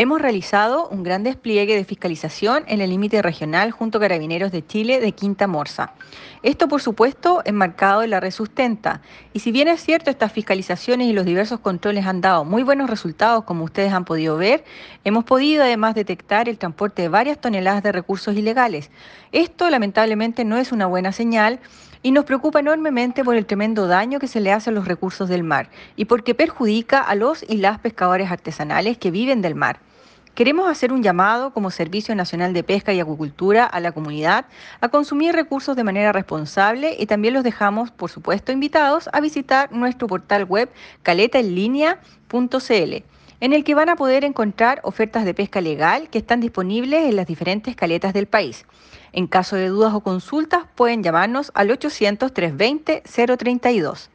Hemos realizado un gran despliegue de fiscalización en el límite regional junto a Carabineros de Chile de Quinta Morsa. Esto, por supuesto, enmarcado en la red sustenta. Y si bien es cierto, estas fiscalizaciones y los diversos controles han dado muy buenos resultados, como ustedes han podido ver, hemos podido además detectar el transporte de varias toneladas de recursos ilegales. Esto, lamentablemente, no es una buena señal y nos preocupa enormemente por el tremendo daño que se le hace a los recursos del mar y porque perjudica a los y las pescadores artesanales que viven del mar. Queremos hacer un llamado como Servicio Nacional de Pesca y Acuicultura a la comunidad a consumir recursos de manera responsable y también los dejamos, por supuesto, invitados a visitar nuestro portal web caletaenlinea.cl en el que van a poder encontrar ofertas de pesca legal que están disponibles en las diferentes caletas del país. En caso de dudas o consultas, pueden llamarnos al 800-320-032.